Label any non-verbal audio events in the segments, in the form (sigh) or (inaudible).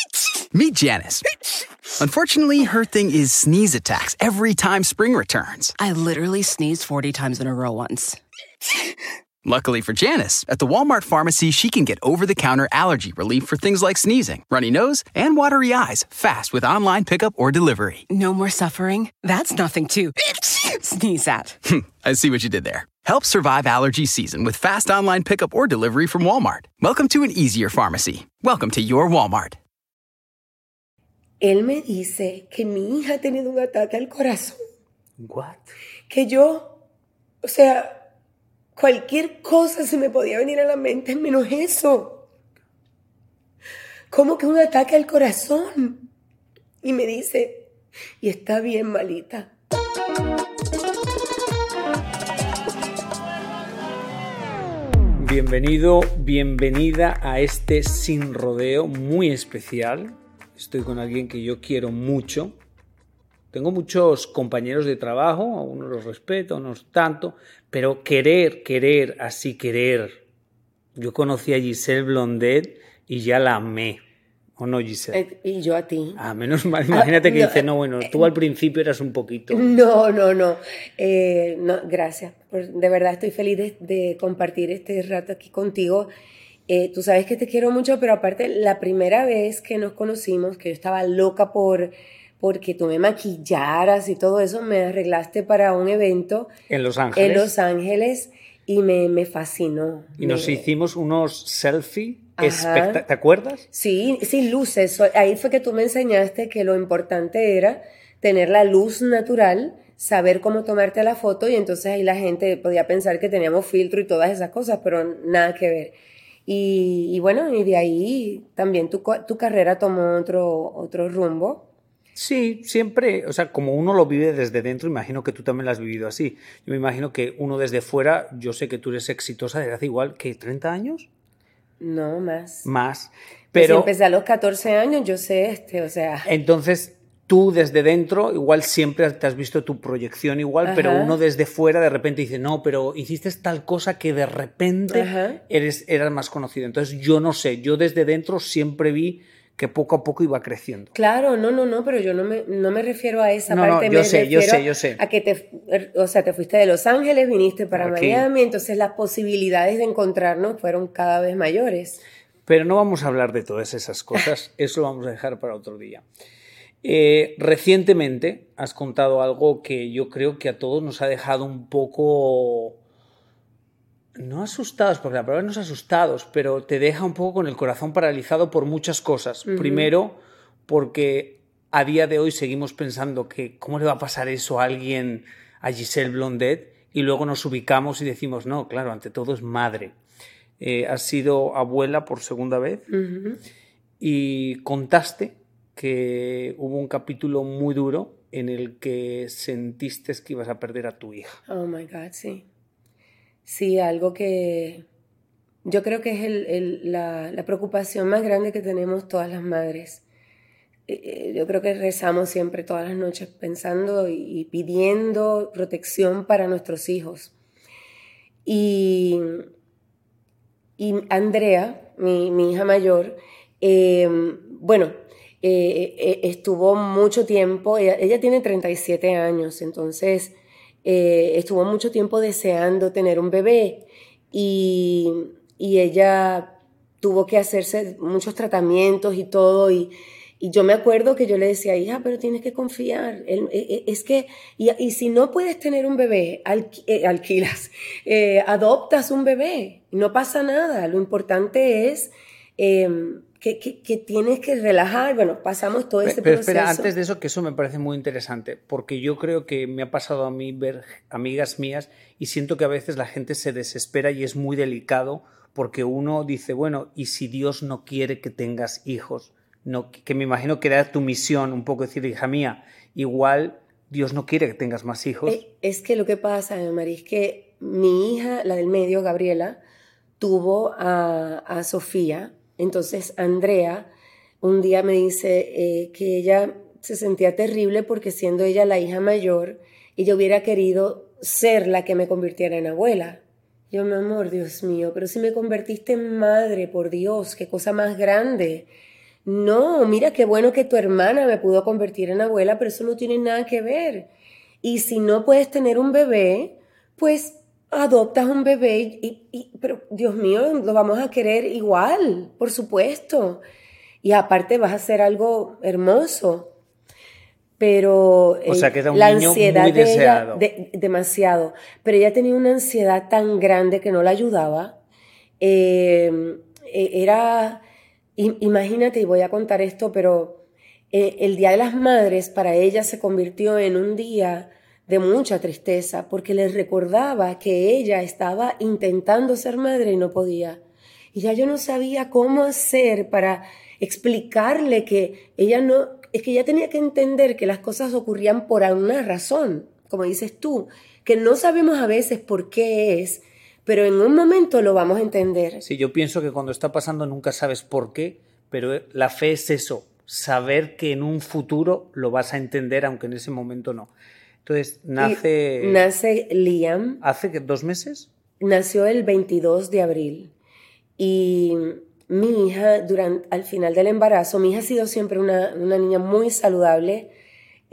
(laughs) Meet Janice. Unfortunately, her thing is sneeze attacks every time spring returns. I literally sneezed 40 times in a row once. (laughs) Luckily for Janice, at the Walmart pharmacy, she can get over the counter allergy relief for things like sneezing, runny nose, and watery eyes fast with online pickup or delivery. No more suffering? That's nothing to (laughs) sneeze at. I see what you did there. Help survive allergy season with fast online pickup or delivery from Walmart. Welcome to an easier pharmacy. Welcome to your Walmart. Él me dice que mi hija ha tenido un ataque al corazón. What? Que yo, o sea, cualquier cosa se me podía venir a la mente menos eso. ¿Cómo que un ataque al corazón? Y me dice, y está bien malita. Bienvenido, bienvenida a este sin rodeo muy especial. Estoy con alguien que yo quiero mucho. Tengo muchos compañeros de trabajo, a unos los respeto, a unos tanto, pero querer, querer, así querer. Yo conocí a Giselle Blondet y ya la amé. ¿O no, Giselle? Eh, Y yo a ti. Ah, menos mal. Imagínate que no, dice, no, bueno, tú al principio eras un poquito. No, no, no. Eh, no gracias. Por- De verdad estoy feliz de, de compartir este rato aquí contigo. Eh, tú sabes que te quiero mucho, pero aparte, la primera vez que nos conocimos, que yo estaba loca por porque tú me maquillaras y todo eso, me arreglaste para un evento En Los Ángeles. en Los Ángeles y me, me fascinó. Y nos Me- hicimos unos selfie. ¿Te acuerdas? Sí, sin luces. Ahí fue que tú me enseñaste que lo importante era tener la luz natural, saber cómo tomarte la foto y entonces ahí la gente podía pensar que teníamos filtro y todas esas cosas, pero nada que ver. Y, y bueno, y de ahí también tu, tu carrera tomó otro, otro rumbo. Sí, siempre, o sea, como uno lo vive desde dentro, imagino que tú también lo has vivido así. Yo me imagino que uno desde fuera, yo sé que tú eres exitosa desde hace igual que 30 años, No más. más. Pues Pero empecé a los 14 años, yo sé este, o sea, entonces tú desde dentro, igual siempre te has visto tu proyección igual, pero uno desde fuera de repente dice, no, pero hiciste tal cosa que de repente Ajá. eres, eras más conocido. Entonces yo no sé, yo desde dentro siempre vi que poco a poco iba creciendo. Claro, no, no, no, pero yo no me, no me refiero a esa No, no, parte. yo me sé, yo sé, yo sé. A que te, o sea, te fuiste de Los Ángeles, viniste para Ok. Miami, entonces las posibilidades de encontrarnos fueron cada vez mayores. Pero no vamos a hablar de todas esas cosas, (laughs) eso lo vamos a dejar para otro día. Eh, recientemente has contado algo que yo creo que a todos nos ha dejado un poco, no asustados, porque la palabra no es asustados, pero te deja un poco con el corazón paralizado por muchas cosas. Primero, porque a día de hoy seguimos pensando que cómo le va a pasar eso a alguien, a Giselle Blondet, y luego nos ubicamos y decimos, no, claro, ante todo es madre. Eh, has sido abuela por segunda vez y contaste que hubo un capítulo muy duro en el que sentiste que ibas a perder a tu hija. Oh my God, sí. Sí, algo que yo creo que es el- el- la, la preocupación más grande que tenemos todas las madres. Eh, eh, Yo creo que rezamos siempre todas las noches pensando y, pidiendo protección para nuestros hijos. Y, y Andrea, mi, mi hija mayor, eh, bueno, eh, eh, estuvo mucho tiempo, ella, ella tiene 37 años, entonces eh, estuvo mucho tiempo deseando tener un bebé y, y ella tuvo que hacerse muchos tratamientos y todo y, y yo me acuerdo que yo le decía, hija, pero tienes que confiar. Eh, eh, es que, y, si no puedes tener un bebé, alqui- alquilas, adoptas un bebé. No pasa nada. Lo importante es eh, que, que- que tienes que relajar. Bueno, pasamos todo ese Pero proceso. espera, antes de eso, que eso me parece muy interesante, porque yo creo que me ha pasado a mí ver amigas mías y siento que a veces la gente se desespera y es muy delicado porque uno dice, bueno, ¿y si Dios no quiere que tengas hijos? No, que me imagino que era tu misión, un poco decir, hija mía, igual Dios no quiere que tengas más hijos. Eh, es que lo que pasa, María, es que mi hija, la del medio, Gabriela, tuvo a, a Sofía. Entonces, Andrea un día me dice eh, que ella se sentía terrible porque siendo ella la hija mayor, ella hubiera querido ser la que me convirtiera en abuela. Yo, mi amor, Dios mío, pero si me convertiste en madre, por Dios, qué cosa más grande. No, mira qué bueno que tu hermana me pudo convertir en abuela, pero eso no tiene nada que ver. Y si no puedes tener un bebé, pues adoptas un bebé y, pero Dios mío, lo vamos a querer igual, por supuesto. Y aparte vas a hacer algo hermoso. Pero o sea, que era un la niño ansiedad muy deseado. demasiado. Pero ella tenía una ansiedad tan grande que no la ayudaba. Eh, e, era Imagínate, y voy a contar esto, pero eh, el Día de las Madres para ella se convirtió en un día de mucha tristeza porque le recordaba que ella estaba intentando ser madre y no podía. Y ya yo no sabía cómo hacer para explicarle que ella no, es que ella tenía que entender que las cosas ocurrían por alguna razón, como dices tú, que no sabemos a veces por qué es, pero en un momento lo vamos a entender. Sí, yo pienso que cuando está pasando nunca sabes por qué, pero la fe es eso, saber que en un futuro lo vas a entender, aunque en ese momento no. Entonces, nace... nace Liam. ¿Hace dos meses? Nació el 22 de abril. Y mi hija, durante, al final del embarazo, mi hija ha sido siempre una, niña muy saludable.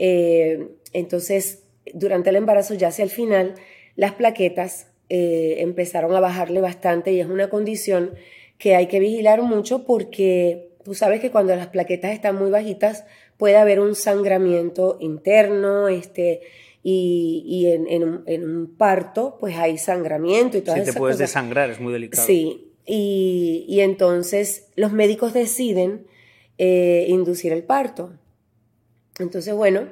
Eh, entonces, durante el embarazo, ya hacia el final, las plaquetas eh, empezaron a bajarle bastante y es una condición que hay que vigilar mucho porque tú sabes que cuando las plaquetas están muy bajitas puede haber un sangramiento interno, este, y, en, un, parto pues hay sangramiento y todo eso. Sí, te puedes desangrar, es muy delicado. Sí, y, entonces los médicos deciden eh, inducir el parto. Entonces, bueno,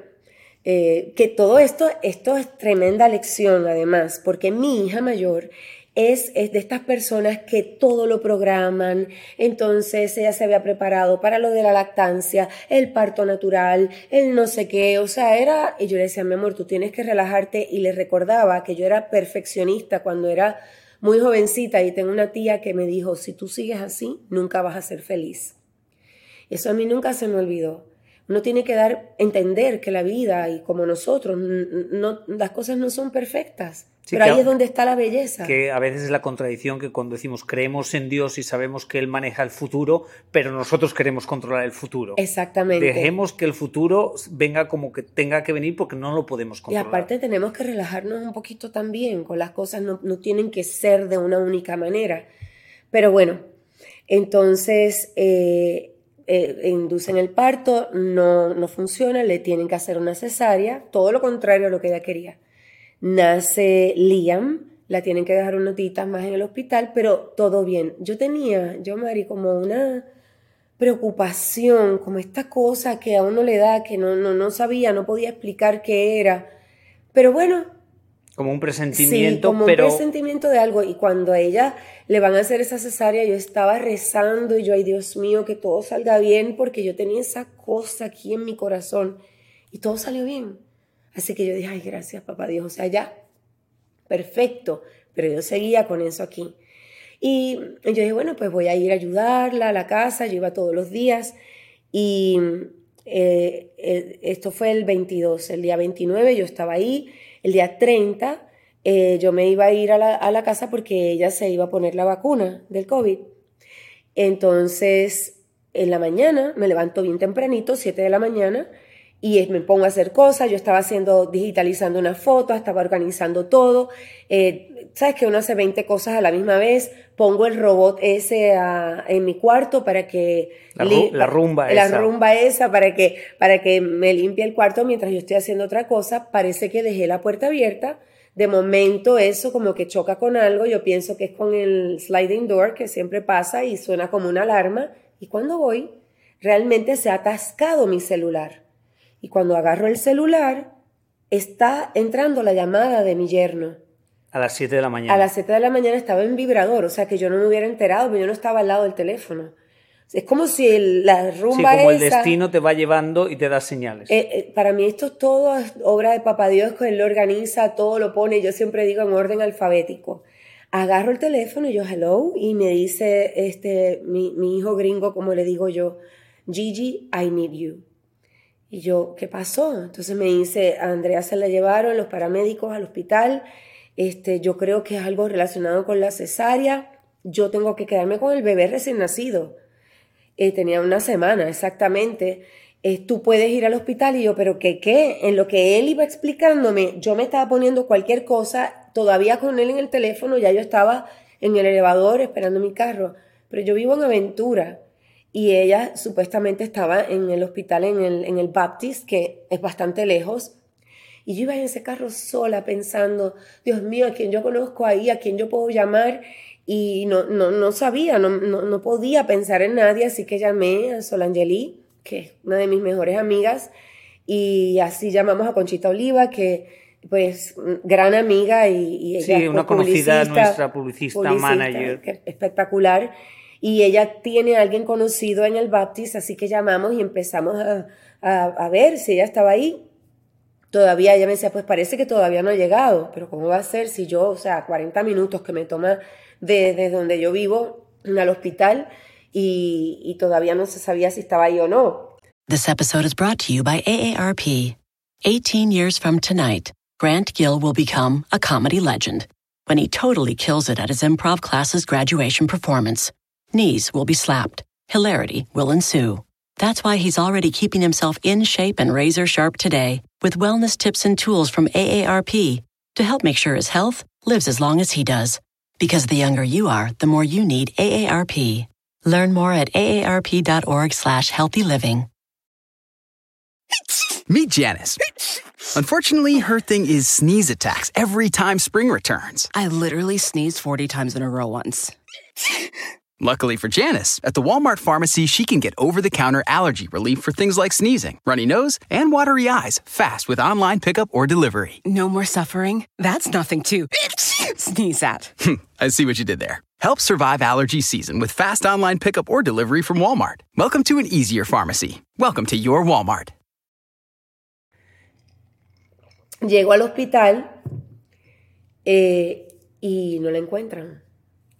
eh, que todo esto, esto es tremenda lección además, porque mi hija mayor es, es, de estas personas que todo lo programan, entonces ella se había preparado para lo de la lactancia, el parto natural, el no sé qué, o sea, era, y yo le decía, mi amor, tú tienes que relajarte, y le recordaba que yo era perfeccionista cuando era muy jovencita y tengo una tía que me dijo, si tú sigues así, nunca vas a ser feliz. Eso a mí nunca se me olvidó. Uno tiene que dar, entender que la vida y como nosotros, no, las cosas no son perfectas. pero ahí es donde está la belleza. Que a veces es la contradicción que cuando decimos creemos en Dios y sabemos que Él maneja el futuro, pero nosotros queremos controlar el futuro. Exactamente. Dejemos que el futuro venga como que tenga que venir porque no lo podemos controlar. Y aparte tenemos que relajarnos un poquito también con las cosas, no, no tienen que ser de una única manera. Pero bueno, entonces eh, eh, inducen el parto, no, no funciona, le tienen que hacer una cesárea, todo lo contrario a lo que ella quería. Nace Liam, la tienen que dejar unos días más en el hospital, pero todo bien. Yo tenía, yo Mari, como una preocupación, como esta cosa que a uno le da, que no, no, no sabía, no podía explicar qué era. Pero bueno, como un presentimiento, sí, como pero... un presentimiento de algo. Y cuando a ella le van a hacer esa cesárea, yo estaba rezando y yo, ay Dios mío, que todo salga bien, porque yo tenía esa cosa aquí en mi corazón. Y todo salió bien. Así que yo dije, ay, gracias, papá Dios. O sea, ya, perfecto. Pero yo seguía con eso aquí. Y yo dije, bueno, pues voy a ir a ayudarla a la casa. Yo iba todos los días. Y eh, eh, esto fue el 22. El día 29 yo estaba ahí el día 30 eh, yo me iba a ir a la, casa porque ella se iba a poner la vacuna del COVID. Entonces, en la mañana me levanto bien tempranito, 7 de la mañana, y me pongo a hacer cosas. Yo estaba haciendo, digitalizando una foto, estaba organizando todo. Eh, Sabes que uno hace 20 cosas a la misma vez. Pongo el robot ese en mi cuarto para que... La, rumba la esa. La rumba esa para que, para que me limpie el cuarto mientras yo estoy haciendo otra cosa. Parece que dejé la puerta abierta. De momento eso como que choca con algo. Yo pienso que es con el sliding door que siempre pasa y suena como una alarma. Y cuando voy, realmente se ha atascado mi celular. Y cuando agarro el celular, está entrando la llamada de mi yerno. A las 7 de la mañana. A las 7 de la mañana estaba en vibrador, o sea que yo no me hubiera enterado, pero yo no estaba al lado del teléfono. Es como si el- la rumba Sí, como el destino te va llevando y te da señales. Eh, eh, para mí esto es todo obra de Papá Dios, que Él lo organiza, todo lo pone, yo siempre digo en orden alfabético. Agarro el teléfono y yo, hello, y me dice este, mi, mi hijo gringo, como le digo yo, Gigi, I need you. Y yo, ¿qué pasó? Entonces me dice, a Andrea se la llevaron los paramédicos al hospital, este, yo creo que es algo relacionado con la cesárea, yo tengo que quedarme con el bebé recién nacido. Eh, tenía una semana exactamente. Eh, tú puedes ir al hospital y yo, pero ¿qué qué? En lo que él iba explicándome, yo me estaba poniendo cualquier cosa, todavía con él en el teléfono, ya yo estaba en el elevador esperando mi carro, pero yo vivo en Aventura y ella supuestamente estaba en el hospital, en el, en el Baptist, que es bastante lejos. Y yo iba en ese carro sola pensando, Dios mío, a quién yo conozco ahí, a quién yo puedo llamar. Y no, no, no sabía, no, no, no podía pensar en nadie, así que llamé a Solangeli, que es una de mis mejores amigas, y así llamamos a Conchita Oliva, que pues gran amiga y, y ella Sí, una conocida publicista, nuestra publicista, manager. que- espectacular. Y ella tiene a alguien conocido en el Baptist, así que llamamos y empezamos a, a, a ver si ella estaba ahí. Todavía ella me decía, pues parece que todavía no ha llegado, pero ¿cómo va a ser si yo, o sea, 40 minutos que me toma de, de donde yo vivo al hospital y, y todavía no se sabía si estaba ahí o no? This episode is brought to you by AARP. 18 years from tonight, Grant Gill will become a comedy legend when he totally kills it at his improv class's graduation performance. Knees will be slapped. Hilarity will ensue. That's why he's already keeping himself in shape and razor sharp today with wellness tips and tools from AARP to help make sure his health lives as long as he does. Because the younger you are, the more you need AARP. Learn more at aarp.org slash healthy living. Meet Janice. Unfortunately, her thing is sneeze attacks every time spring returns. I literally sneezed 40 times in a row once. Luckily for Janice, at the Walmart pharmacy, she can get over the counter allergy relief for things like sneezing, runny nose, and watery eyes fast with online pickup or delivery. No more suffering? That's nothing to (laughs) sneeze at. (laughs) I see what you did there. Help survive allergy season with fast online pickup or delivery from Walmart. Welcome to an easier pharmacy. Welcome to your Walmart. Llego al hospital eh, y no la encuentran.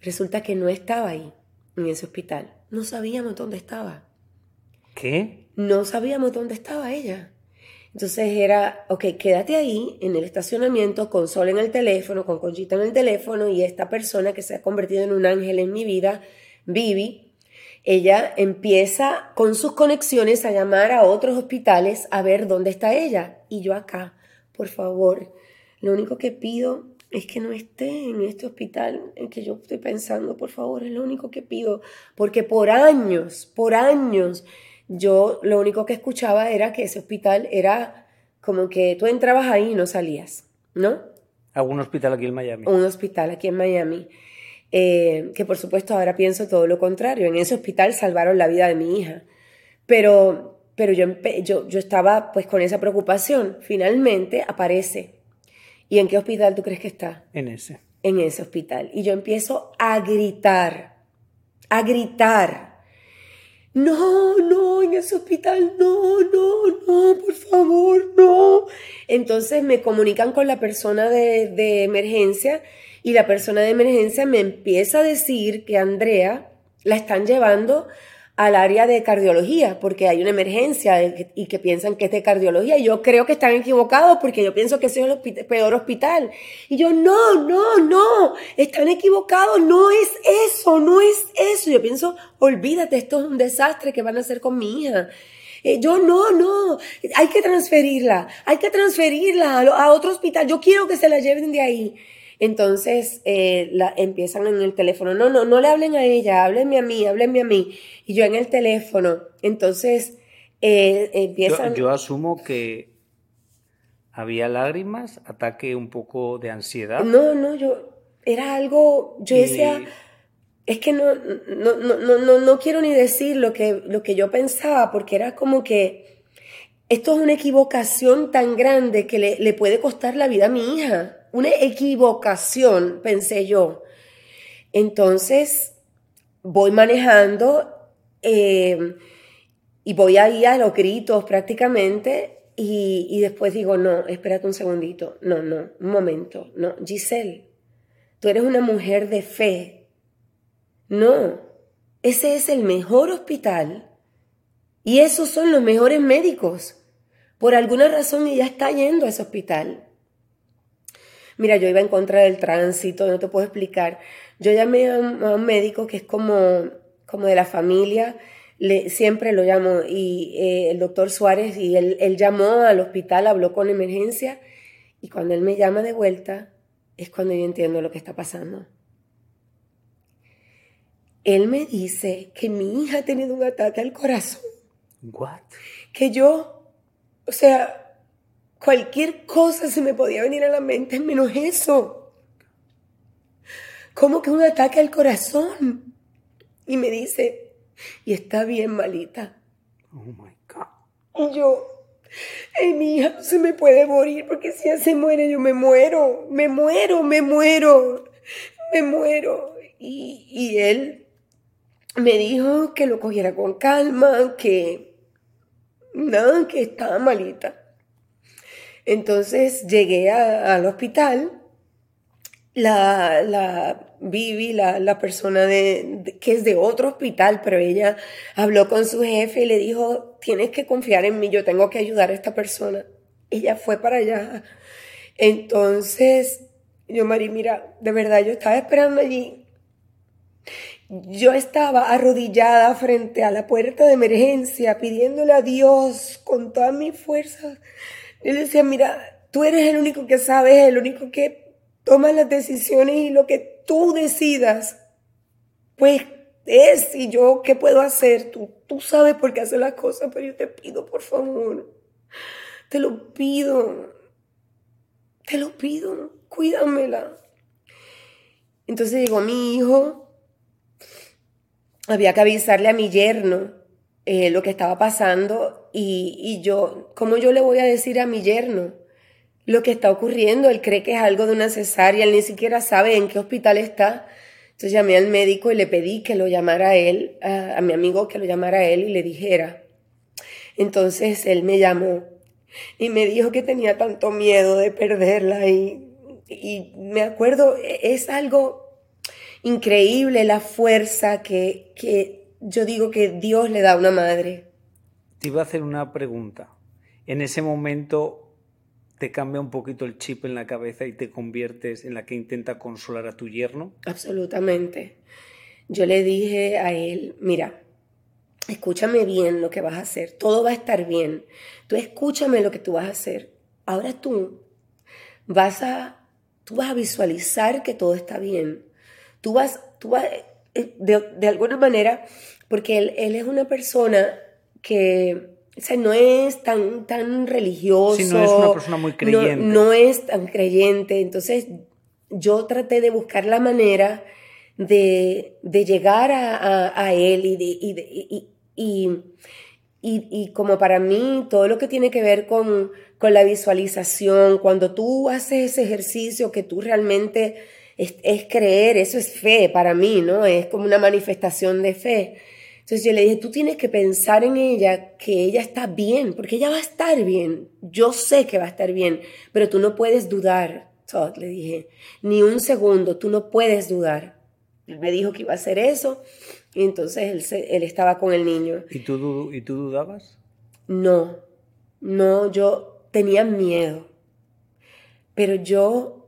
Resulta que no estaba ahí, en ese hospital. No sabíamos dónde estaba. ¿Qué? No sabíamos dónde estaba ella. Entonces era, ok, quédate ahí en el estacionamiento con Sol en el teléfono, con Conchita en el teléfono y esta persona que se ha convertido en un ángel en mi vida, Vivi, ella empieza con sus conexiones a llamar a otros hospitales a ver dónde está ella. Y yo acá, por favor, lo único que pido es que no esté en este hospital en que yo estoy pensando, por favor, es lo único que pido, porque por años, por años, yo lo único que escuchaba era que ese hospital era como que tú entrabas ahí y no salías, ¿no? ¿Algún hospital aquí en Miami? Un hospital aquí en Miami, eh, que por supuesto ahora pienso todo lo contrario, en ese hospital salvaron la vida de mi hija, pero, pero yo, yo, yo estaba pues con esa preocupación, finalmente aparece. ¿Y en qué hospital tú crees que está? En ese. en ese hospital. Y yo empiezo a gritar, a gritar. No, no, en ese hospital, no, no, no, por favor, no. Entonces me comunican con la persona de, de emergencia y la persona de emergencia me empieza a decir que Andrea la están llevando al área de cardiología porque hay una emergencia y que piensan que es de cardiología. Y yo creo que están equivocados porque yo pienso que ese es el peor hospital. Y yo, no, no, no, están equivocados, no es eso, no es eso. Yo pienso, olvídate, esto es un desastre que van a hacer con mi hija. Eh, yo no, no, hay que transferirla, hay que transferirla a otro hospital, yo quiero que se la lleven de ahí. Entonces eh, la, empiezan en el teléfono, no, no, no le hablen a ella, háblenme a mí, háblenme a mí. Y yo en el teléfono, entonces eh, Yo, empiezan... yo asumo que había lágrimas, ataque un poco de ansiedad. No, no, yo, era algo, yo y- decía, es que no, no, no, no, no, no quiero ni decir lo que, lo que yo pensaba, porque era como que esto es una equivocación tan grande que le, le puede costar la vida a mi hija. Una equivocación, pensé yo. Entonces, voy manejando eh, y voy ahí a los gritos prácticamente y, y, después digo, no, espérate un segundito, no, no, un momento, no, Giselle, tú eres una mujer de fe. No, ese es el mejor hospital y esos son los mejores médicos. Por alguna razón ella está yendo a ese hospital. Mira, yo iba en contra del tránsito, no te puedo explicar. Yo llamé a un, médico que es como, como de la familia, le, siempre lo llamo, y eh, el doctor Suárez, y él, él llamó al hospital, habló con emergencia, y cuando él me llama de vuelta, es cuando yo entiendo lo que está pasando. Él me dice que mi hija ha tenido un ataque al corazón. What? Que yo, o sea, cualquier cosa se me podía venir a la mente menos eso. ¿Cómo que un ataque al corazón? Y me dice, y está bien malita. Oh my God. Y yo, Ay, mi hija se me puede morir porque si ella se muere yo me muero, me muero, me muero, me muero. Y, y él me dijo que lo cogiera con calma, que nada, que estaba malita. Entonces llegué al hospital, la, la Vivi, la, la persona de, que es de otro hospital, pero ella habló con su jefe y le dijo, tienes que confiar en mí, yo tengo que ayudar a esta persona. Ella fue para allá. Entonces, yo, Mari, mira, de verdad, yo estaba esperando allí yo estaba arrodillada frente a la puerta de emergencia pidiéndole a Dios con toda mi fuerza. Le decía, mira, tú eres el único que sabes, el único que toma las decisiones y lo que tú decidas, pues es y yo qué puedo hacer. Tú, tú sabes por qué hacer las cosas, pero yo te pido, por favor, te lo pido, te lo pido, cuídamela. Entonces llegó mi hijo, había que avisarle a mi yerno eh, lo que estaba pasando y, yo, ¿cómo yo le voy a decir a mi yerno lo que está ocurriendo? Él cree que es algo de una cesárea, él ni siquiera sabe en qué hospital está. Entonces llamé al médico y le pedí que lo llamara a él, a, mi amigo que lo llamara a él y le dijera. Entonces él me llamó y me dijo que tenía tanto miedo de perderla y, y me acuerdo, es algo increíble la fuerza que, que yo digo que Dios le da a una madre. Te iba a hacer una pregunta. En ese momento te cambia un poquito el chip en la cabeza y te conviertes en la que intenta consolar a tu yerno. Absolutamente. Yo le dije a él, mira, escúchame bien lo que vas a hacer, todo va a estar bien. Tú escúchame lo que tú vas a hacer. Ahora tú vas a, tú vas a visualizar que todo está bien tú vas, tú vas eh, de, alguna manera, porque él, es una persona que o sea, no es tan, tan religioso. Sí, no es una persona muy creyente. No, es tan creyente. Entonces, yo traté de buscar la manera de, de llegar a, a, él y, de, y, y, y, como para mí, todo lo que tiene que ver con, con la visualización, cuando tú haces ese ejercicio que tú realmente es, creer, eso es fe para mí, ¿no? Es como una manifestación de fe. Entonces yo le dije, tú tienes que pensar en ella, que ella está bien, porque ella va a estar bien. Yo sé que va a estar bien, pero tú no puedes dudar, Todd, le dije, ni un segundo, tú no puedes dudar. Él me dijo que iba a hacer eso, y entonces él, él estaba con el niño. ¿Y tú, ¿Y tú dudabas? No, no, yo tenía miedo, pero yo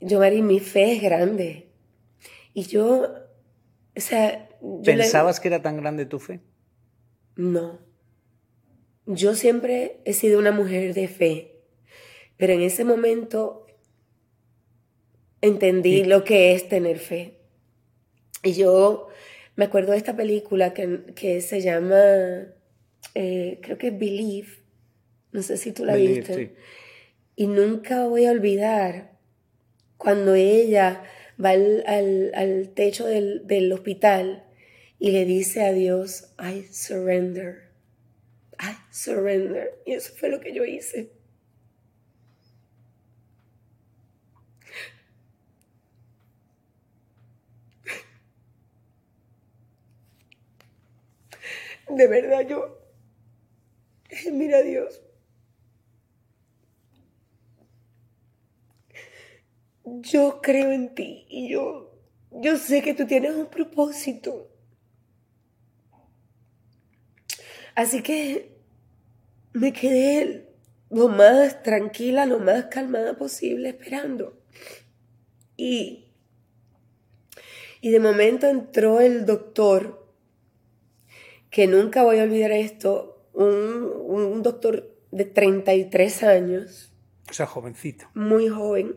yo, Mari, mi fe es grande. Y yo, o sea... ¿Pensabas que era tan grande tu fe? No. Yo siempre he sido una mujer de fe, pero en ese momento entendí lo que es tener fe. Y yo me acuerdo de esta película que, que se llama, eh, creo que Believe, no sé si tú la viste. Y nunca voy a olvidar cuando ella va al, al, techo del, del hospital y le dice a Dios, I surrender, I surrender. Y eso fue lo que yo hice. De verdad yo, eh, mira a Dios, yo creo en ti y yo, yo sé que tú tienes un propósito. Así que me quedé lo más tranquila, lo más calmada posible esperando. Y, y de momento entró el doctor, que nunca voy a olvidar esto, un, un doctor de 33 años. O sea, jovencito. Muy joven.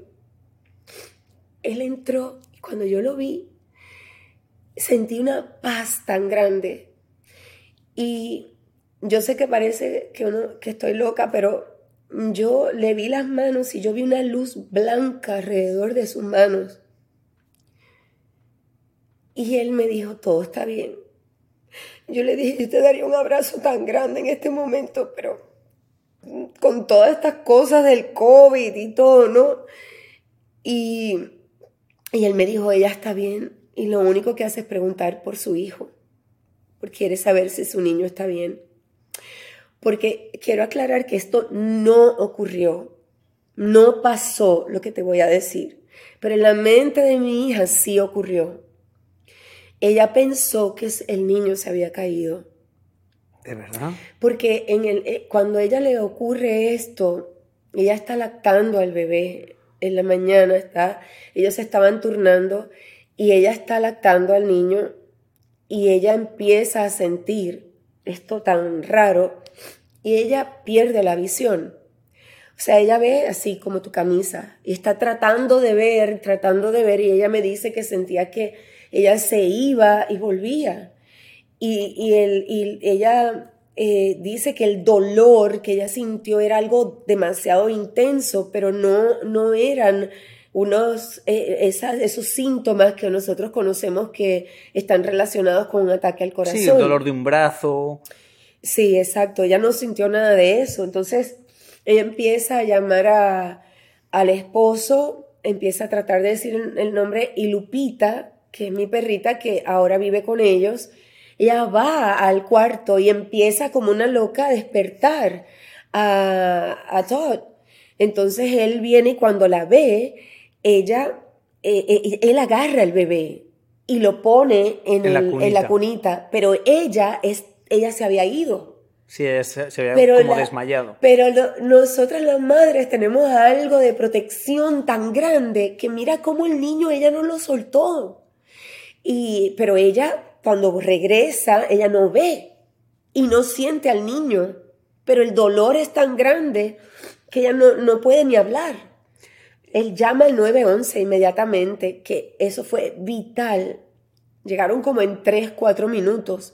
Él entró y cuando yo lo vi, sentí una paz tan grande. Y yo sé que parece que, uno, que estoy loca, pero yo le vi las manos y yo vi una luz blanca alrededor de sus manos. Y él me dijo, todo está bien. Yo le dije, yo te daría un abrazo tan grande en este momento, pero con todas estas cosas del COVID y todo, ¿no? Y, y él me dijo, ella está bien y lo único que hace es preguntar por su hijo, porque quiere saber si su niño está bien porque quiero aclarar que esto no ocurrió, no pasó lo que te voy a decir, pero en la mente de mi hija sí ocurrió. Ella pensó que el niño se había caído. ¿De verdad? Porque en el, eh, cuando a ella le ocurre esto, ella está lactando al bebé en la mañana, está, ellos se estaban turnando y ella está lactando al niño y ella empieza a sentir esto tan raro y ella pierde la visión. O sea, ella ve así como tu camisa y está tratando de ver, tratando de ver y ella me dice que sentía que ella se iba y volvía. Y, y, y ella eh, dice que el dolor que ella sintió era algo demasiado intenso, pero no, no eran unos, eh, esas, esos síntomas que nosotros conocemos que están relacionados con un ataque al corazón. Sí, el dolor de un brazo. Sí, exacto, ella no sintió nada de eso. Entonces, ella empieza a llamar a, al esposo, empieza a tratar de decir el nombre y Lupita, que es mi perrita que ahora vive con ellos, ella va al cuarto y empieza como una loca a despertar a, a Todd. Entonces él viene y cuando la ve, ella, eh, eh, él agarra al bebé y lo pone en, En la el- en la cunita, pero ella es ella se había ido. Sí, se, se había Pero como la- desmayado. Pero lo- nosotras las madres tenemos algo de protección tan grande que mira cómo el niño ella no lo soltó. Y, pero ella, cuando regresa, ella no ve y no siente al niño. Pero el dolor es tan grande que ella no, no puede ni hablar. Él llama al 911 inmediatamente, que eso fue vital. Llegaron como en 3, 4 minutos.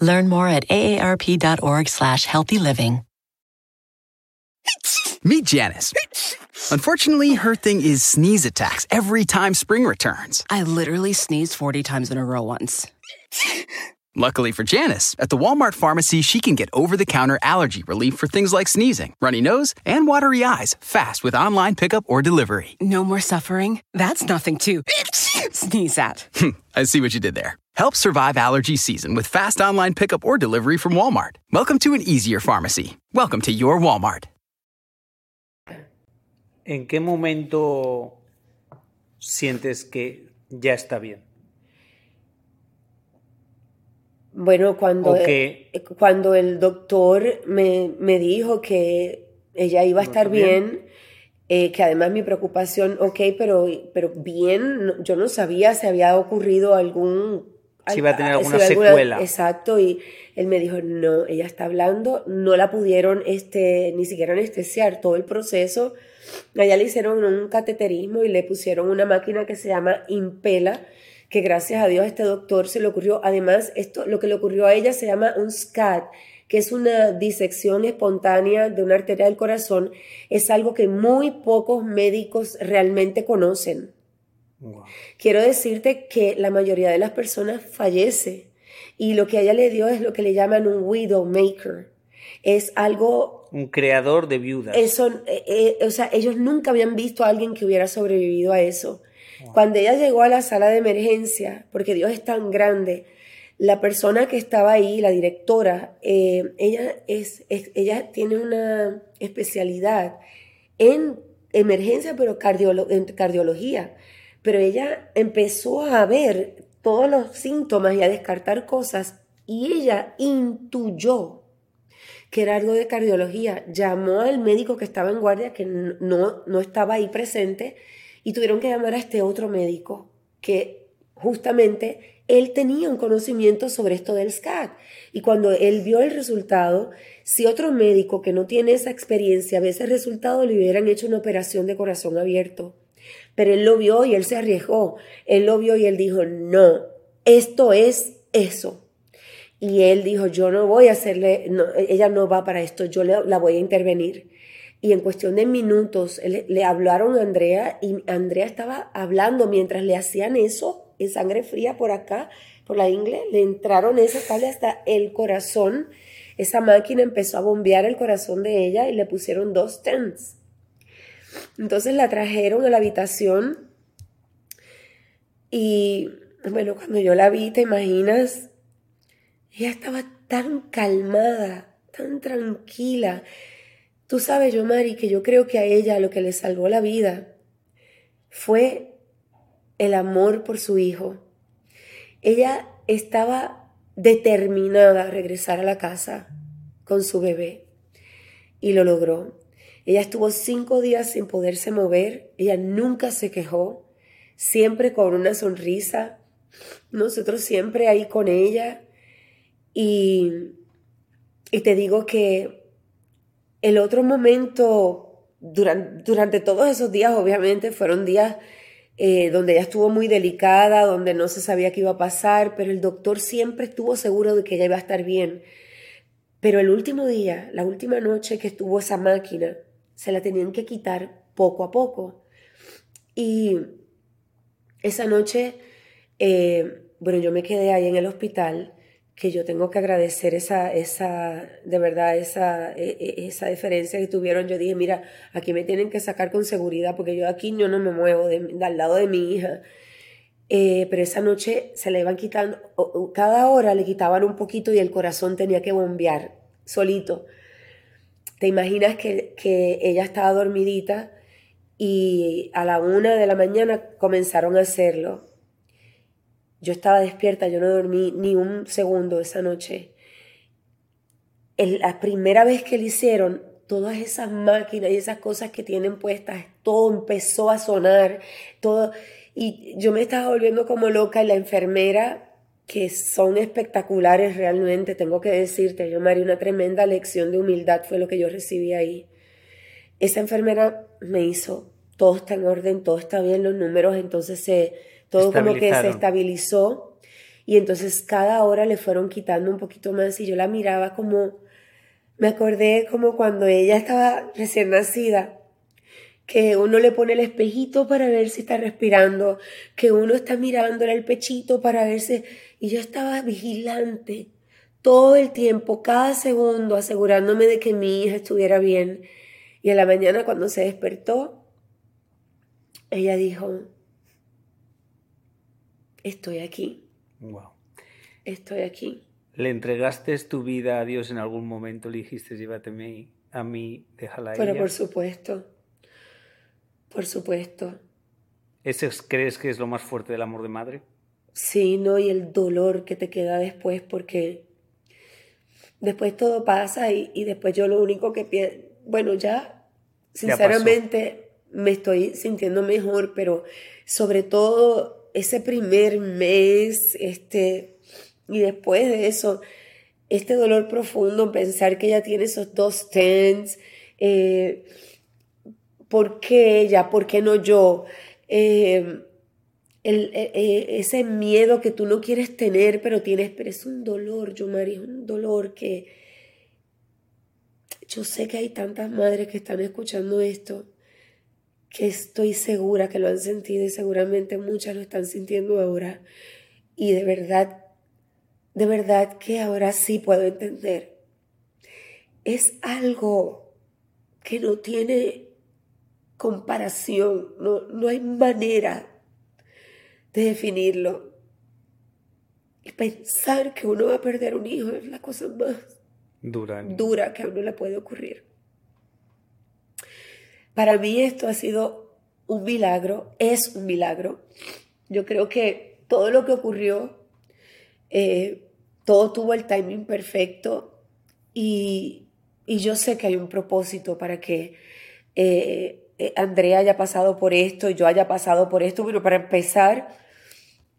Learn more at aarp.org slash healthy living. Meet Janice. Unfortunately, her thing is sneeze attacks every time spring returns. I literally sneezed 40 times in a row once. Luckily for Janice, at the Walmart pharmacy, she can get over the counter allergy relief for things like sneezing, runny nose, and watery eyes fast with online pickup or delivery. No more suffering? That's nothing to (laughs) sneeze at. (laughs) I see what you did there. Help survive allergy season with fast online pickup or delivery from Walmart. Welcome to an easier pharmacy. Welcome to your Walmart. ¿En qué momento sientes que ya está bien? Bueno, cuando, O que- eh, cuando el doctor me, me dijo que ella iba a No estar está bien. bien, eh, que además mi preocupación, ok, pero, pero bien, no- yo no sabía si había ocurrido algún... Si iba a tener alguna secuela. Exacto, y él me dijo, no, ella está hablando, no la pudieron este, ni siquiera anestesiar todo el proceso. A ella le hicieron un cateterismo y le pusieron una máquina que se llama Impela, que gracias a Dios a este doctor se le ocurrió, además, esto, lo que le ocurrió a ella se llama un SCAT, que es una disección espontánea de una arteria del corazón, es algo que muy pocos médicos realmente conocen. Quiero decirte que la mayoría de las personas fallece y lo que a ella le dio es lo que le llaman un widow maker. Es algo... Un creador de viudas. Eso, eh, eh, o sea, ellos nunca habían visto a alguien que hubiera sobrevivido a eso. Cuando ella llegó a la sala de emergencia, porque Dios es tan grande, la persona que estaba ahí, la directora, eh, ella, es, ella tiene una especialidad en emergencia, pero en cardiología pero ella empezó a ver todos los síntomas y a descartar cosas y ella intuyó que era algo de cardiología. Llamó al médico que estaba en guardia, que no, no estaba ahí presente, y tuvieron que llamar a este otro médico que justamente él tenía un conocimiento sobre esto del SCAT. Y cuando él vio el resultado, si otro médico que no tiene esa experiencia ve ese resultado, le hubieran hecho una operación de corazón abierto. Pero él lo vio y él se arriesgó. Él lo vio y él dijo, no, esto es eso. Y él dijo, yo no voy a hacerle, ella no va para esto, yo la voy a intervenir. Y en cuestión de minutos le, hablaron a Andrea y Andrea estaba hablando mientras le hacían eso, en sangre fría por acá, por la ingle, le entraron esa sale hasta el corazón. Esa máquina empezó a bombear el corazón de ella y le pusieron dos stents. Entonces la trajeron a la habitación y bueno, cuando yo la vi, te imaginas, ella estaba tan calmada, tan tranquila. Tú sabes, yo, Mari, que yo creo que a ella lo que le salvó la vida fue el amor por su hijo. Ella estaba determinada a regresar a la casa con su bebé y lo logró. Ella estuvo cinco días sin poderse mover, ella nunca se quejó, siempre con una sonrisa, nosotros siempre ahí con ella. Y, y te digo que el otro momento, durante, durante todos esos días, obviamente, fueron días eh, donde ella estuvo muy delicada, donde no se sabía qué iba a pasar, pero el doctor siempre estuvo seguro de que ella iba a estar bien. Pero el último día, la última noche que estuvo esa máquina, se la tenían que quitar poco a poco. Y esa noche, eh, bueno, yo me quedé ahí en el hospital, que yo tengo que agradecer esa, esa, de verdad, esa, e, e, esa diferencia que tuvieron. Yo dije, mira, aquí me tienen que sacar con seguridad, porque yo aquí yo no me muevo de, al lado de mi hija. Eh, pero esa noche se le iban quitando, cada hora le quitaban un poquito y el corazón tenía que bombear solito. Te imaginas que, ella estaba dormidita y a la una de la mañana comenzaron a hacerlo. Yo estaba despierta, yo no dormí ni un segundo esa noche. la primera vez que lo hicieron, todas esas máquinas y esas cosas que tienen puestas, todo empezó a sonar, todo. Y yo me estaba volviendo como loca y la enfermera que son espectaculares realmente, tengo que decirte, yo María, una tremenda lección de humildad fue lo que yo recibí ahí. Esa enfermera me hizo, todo está en orden, todo está bien, los números, entonces se, todo como que se estabilizó y entonces cada hora le fueron quitando un poquito más y yo la miraba como, me acordé como cuando ella estaba recién nacida que uno le pone el espejito para ver si está respirando, que uno está mirándole el pechito para ver si... Y yo estaba vigilante todo el tiempo, cada segundo, asegurándome de que mi hija estuviera bien. Y a la mañana cuando se despertó, ella dijo, estoy aquí. Wow. Estoy aquí. ¿Le entregaste tu vida a Dios en algún momento? ¿Le dijiste, llévateme a mí, déjala a Pero por supuesto. Por supuesto. ¿Ese crees que es lo más fuerte del amor de madre? Sí, no, y el dolor que te queda después, porque después todo pasa y, después yo lo único que pienso, bueno, ya, sinceramente me estoy sintiendo mejor, pero sobre todo ese primer mes, este, y después de eso, este dolor profundo, pensar que ella tiene esos dos tens, eh, ¿por qué ella? ¿Por qué no yo? Eh, el, e, e, ese miedo que tú no quieres tener, pero tienes, pero es un dolor, yo María, es un dolor que yo sé que hay tantas madres que están escuchando esto, que estoy segura que lo han sentido y seguramente muchas lo están sintiendo ahora. Y de verdad, de verdad que ahora sí puedo entender. Es algo que no tiene comparación, no, no hay manera de definirlo. Y pensar que uno va a perder un hijo es la cosa más dura, dura que a uno le puede ocurrir. Para mí esto ha sido un milagro, es un milagro. Yo creo que todo lo que ocurrió, eh, todo tuvo el timing perfecto y, y, yo sé que hay un propósito para que eh, eh, Andrea haya pasado por esto, yo haya pasado por esto, pero para empezar,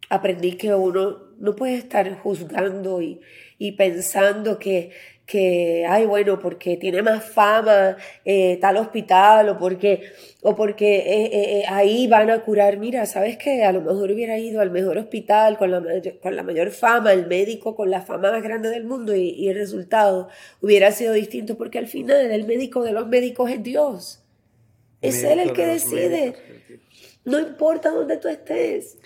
aprendí que uno no puede estar juzgando y, y pensando que, que, ay, bueno, porque tiene más fama eh, tal hospital o porque, o porque eh, ahí van a curar. Mira, ¿sabes qué? A lo mejor hubiera ido al mejor hospital con la, con la mayor fama, el médico con la fama más grande del mundo y, y el resultado hubiera sido distinto porque al final el médico de los médicos es Dios. Es Él el que decide. No importa dónde tú estés.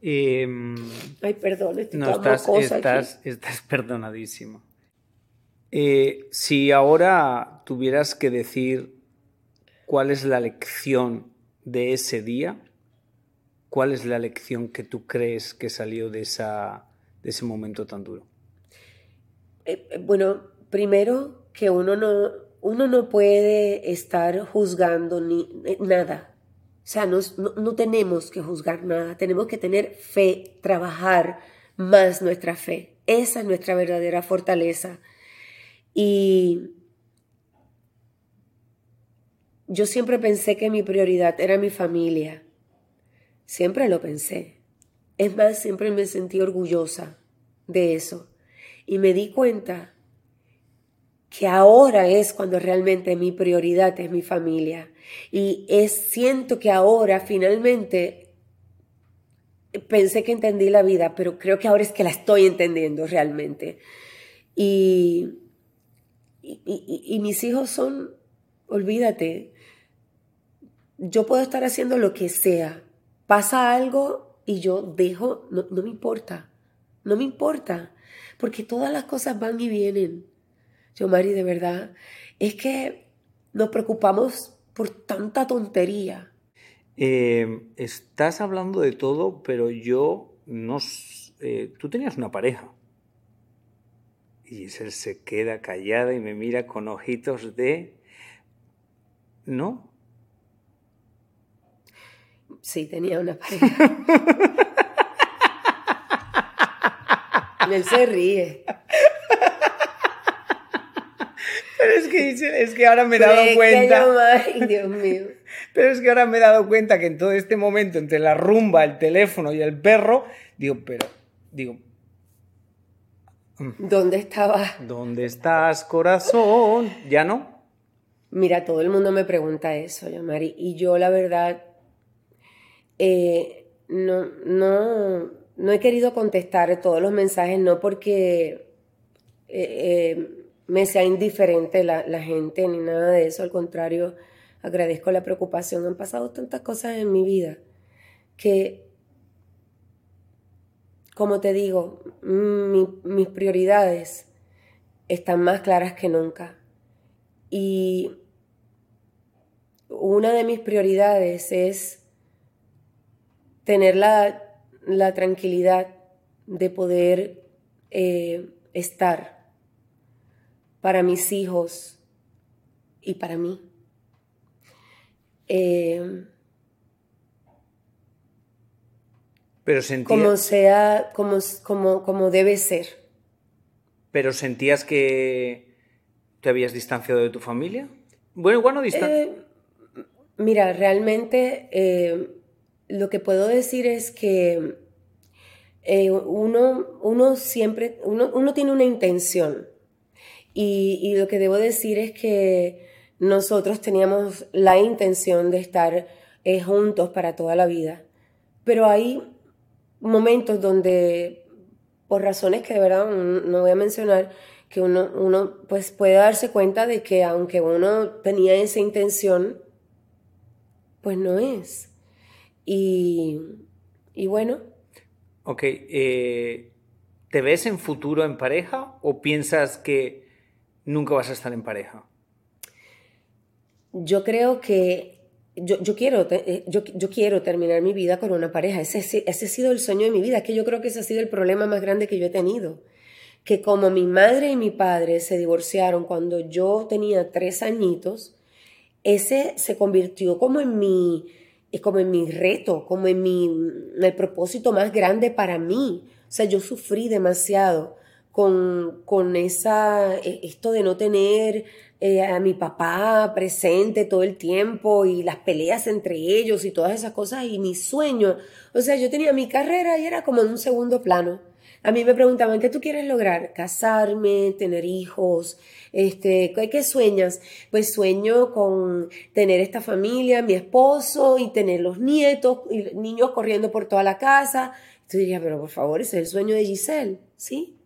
Em, Ay, perdón, estoy no, estás, estás, estás, (laughs) perdonadísimo. Eh, si ahora tuvieras que decir cuál es la lección de ese día, ¿cuál es la lección que tú crees que salió de, esa, de ese momento tan duro? Eh, eh bueno, primero que uno no, uno no puede estar juzgando ni eh, nada. O sea, no, no, tenemos que juzgar nada, tenemos que tener fe, trabajar más nuestra fe. Esa es nuestra verdadera fortaleza. Y yo siempre pensé que mi prioridad era mi familia. Siempre lo pensé. Es más, siempre me sentí orgullosa de eso. Y me di cuenta que ahora es cuando realmente mi prioridad es mi familia. Y es, siento que ahora finalmente pensé que entendí la vida, pero creo que ahora es que la estoy entendiendo realmente. Y, y, mis hijos son, olvídate, yo puedo estar haciendo lo que sea. Pasa algo y yo dejo, no, no me importa, no me importa, porque todas las cosas van y vienen. Yo, Mari, de verdad, es que nos preocupamos por tanta tontería. Eh, estás hablando de todo, pero yo no... Eh, tú tenías una pareja. Y él se queda callada y me mira con ojitos de... ¿No? Sí, tenía una pareja. (laughs) él se ríe. Pero es que, es que ahora me he dado cuenta. Dios mío. (laughs) Pero es que ahora me he dado cuenta que en todo este momento, entre la rumba, el teléfono y el perro, digo, pero, digo. Mm. ¿Dónde estabas? ¿Dónde estás, corazón? ¿Ya no? Mira, todo el mundo me pregunta eso, Mari, y yo la verdad eh, no, no, no he querido contestar todos los mensajes, no porque eh, eh, me sea indiferente la, gente ni nada de eso, al contrario, agradezco la preocupación. Han pasado tantas cosas en mi vida que, como te digo, mis prioridades están más claras que nunca. Y una de mis prioridades es tener la, tranquilidad de poder eh, estar para mis hijos y para mí. Eh, pero sentías... Como sea, como, como, como debe ser. Pero sentías que te habías distanciado de tu familia. Bueno, igual no distanciado. Eh, mira, realmente eh, lo que puedo decir es que uno, uno siempre, uno, uno tiene una intención y, lo que debo decir es que nosotros teníamos la intención de estar eh, juntos para toda la vida. Pero hay momentos donde, por razones que de verdad no voy a mencionar, que uno, uno pues puede darse cuenta de que aunque uno tenía esa intención, pues no es. Y, y bueno. Ok, eh, ¿te ves en futuro en pareja o piensas que nunca vas a estar en pareja? Yo creo que yo, quiero, eh, yo, yo, quiero terminar mi vida con una pareja. Ese, ese ha sido el sueño de mi vida, que yo creo que ese ha sido el problema más grande que yo he tenido. Que como mi madre y mi padre se divorciaron cuando yo tenía tres añitos, ese se convirtió como en mi, como en mi reto, como en mi, el propósito más grande para mí. O sea, yo sufrí demasiado con, con esa, e, esto de no tener eh, a mi papá presente todo el tiempo y las peleas entre ellos y todas esas cosas y mi sueño. O sea, yo tenía mi carrera y era como en un segundo plano. A mí me preguntaban, ¿qué tú quieres lograr? Casarme, tener hijos, este, ¿qué, sueñas? Pues sueño con tener esta familia, mi esposo y tener los nietos y niños corriendo por toda la casa. Tú dirías, pero por favor, ese es el sueño de Giselle, ¿sí?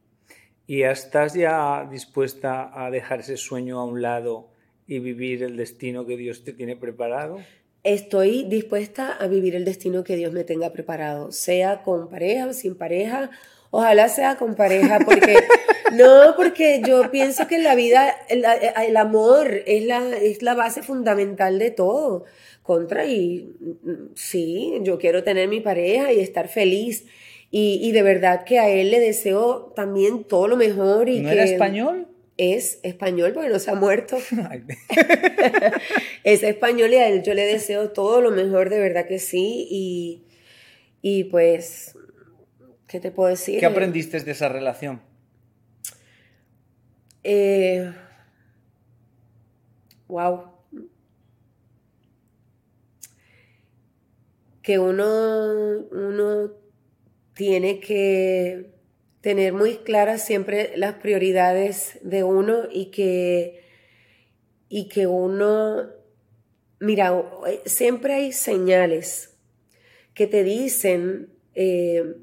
¿Y estás ya dispuesta a dejar ese sueño a un lado y vivir el destino que Dios te tiene preparado? Estoy dispuesta a vivir el destino que Dios me tenga preparado, sea con pareja o sin pareja. Ojalá sea con pareja, porque (laughs) no, porque yo pienso que en la vida el, el amor es la, es la base fundamental de todo. Contra y mm, sí, yo quiero tener mi pareja y estar feliz y, de verdad que a él le deseo también todo lo mejor. Y ¿No que era español? Es español porque no se ha muerto. (laughs) (laughs) es español y a él yo le deseo todo lo mejor, de verdad que sí. Y, y pues, ¿qué te puedo decir? ¿Qué aprendiste de esa relación? Eh, wow. Que uno, uno tiene que tener muy claras siempre las prioridades de uno y que, y que uno, mira, siempre hay señales que te dicen, eh,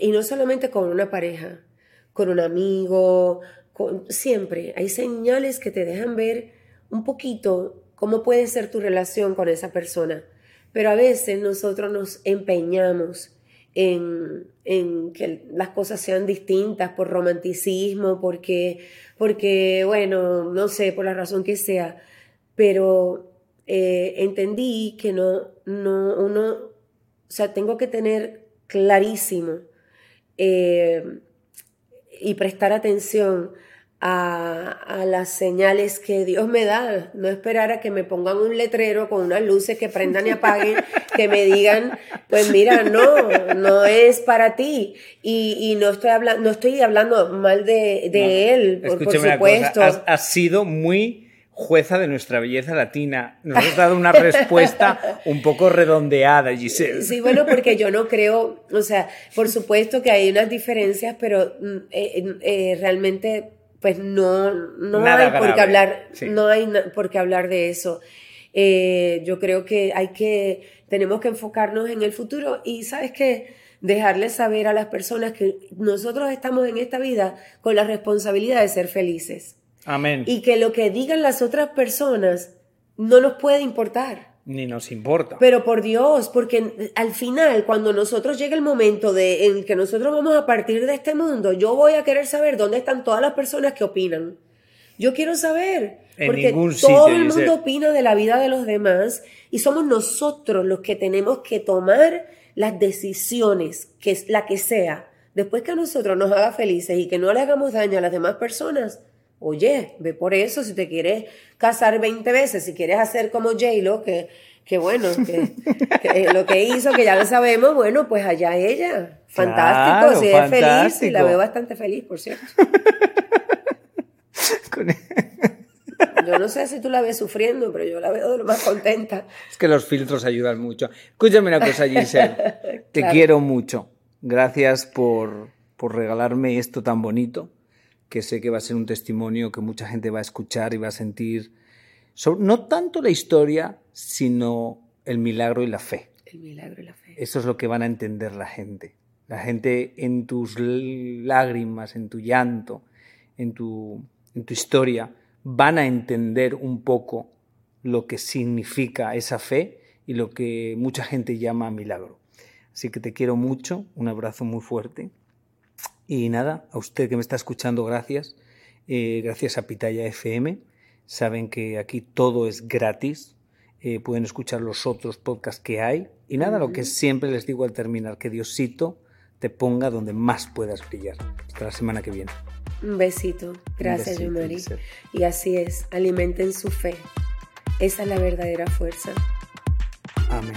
y no solamente con una pareja, con un amigo, siempre hay señales que te dejan ver un poquito cómo puede ser tu relación con esa persona. Pero a veces nosotros nos empeñamos en, que las cosas sean distintas por romanticismo, porque, porque, bueno, no sé, por la razón que sea, pero eh, entendí que no, no, uno, o sea, tengo que tener clarísimo eh, y prestar atención a, las señales que Dios me da, no esperar a que me pongan un letrero con unas luces que prendan y apaguen, que me digan, pues mira, no, no es para ti. Y, no, estoy hablando, no estoy hablando mal de, él, por, supuesto. Has, sido muy jueza de nuestra belleza latina. Nos has dado una respuesta (laughs) un poco redondeada, Giselle. Sí, bueno, porque yo no creo, o sea, por supuesto que hay unas diferencias, pero mm, eh, eh, realmente pues no, no hay por qué hablar, no hay por qué hablar de eso. Eh, yo creo que hay que, tenemos que enfocarnos en el futuro y sabes que dejarles saber a las personas que nosotros estamos en esta vida con la responsabilidad de ser felices. Amén. Y que lo que digan las otras personas no nos puede importar. Ni nos importa. Pero por Dios, porque al final, cuando nosotros llegue el momento de, en que nosotros vamos a partir de este mundo, yo voy a querer saber dónde están todas las personas que opinan. Yo quiero saber. porque todo el mundo opina de la vida de los demás y somos nosotros los que tenemos que tomar las decisiones, que es la que sea. Después que a nosotros nos haga felices y que no le hagamos daño a las demás personas, Oye, ve por eso, si te quieres casar 20 veces, si quieres hacer como J-Lo, que, que bueno, (laughs) que, lo que hizo, que ya lo sabemos, bueno, pues allá ella. Fantástico, si es feliz, y la veo bastante feliz, por cierto. (laughs) Yo no sé si tú la ves sufriendo, pero yo la veo de lo más contenta. Es que los filtros ayudan mucho. Escúchame una cosa, Giselle. (laughs) Te quiero mucho. Gracias por, por regalarme esto tan bonito que sé que va a ser un testimonio que mucha gente va a escuchar y va a sentir, no tanto la historia, sino el milagro y la fe. El milagro y la fe. Eso es lo que van a entender la gente. La gente en tus lágrimas, en tu llanto, en tu, en tu historia, van a entender un poco lo que significa esa fe y lo que mucha gente llama milagro. Así que te quiero mucho, un abrazo muy fuerte. Y nada, a usted que me está escuchando, gracias. Eh, gracias a Pitaya FM. Saben que aquí todo es gratis. Eh, pueden escuchar los otros podcasts que hay. Y nada, lo que siempre les digo al terminar, que Diosito te ponga donde más puedas brillar. Hasta la semana que viene. Un besito. Gracias, Yomari. Y así es, alimenten su fe. Esa es la verdadera fuerza. Amén.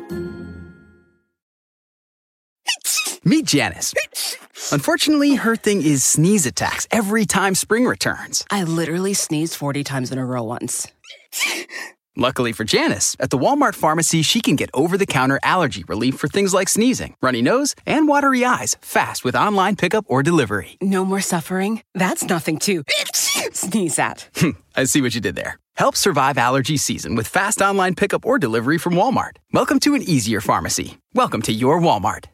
Meet Janice. Unfortunately, her thing is sneeze attacks every time spring returns. I literally sneezed 40 times in a row once. Luckily for Janice, at the Walmart pharmacy, she can get over the counter allergy relief for things like sneezing, runny nose, and watery eyes fast with online pickup or delivery. No more suffering? That's nothing to sneeze at. (laughs) Hmm, I see what you did there. Help survive allergy season with fast online pickup or delivery from Walmart. Welcome to an easier pharmacy. Welcome to your Walmart.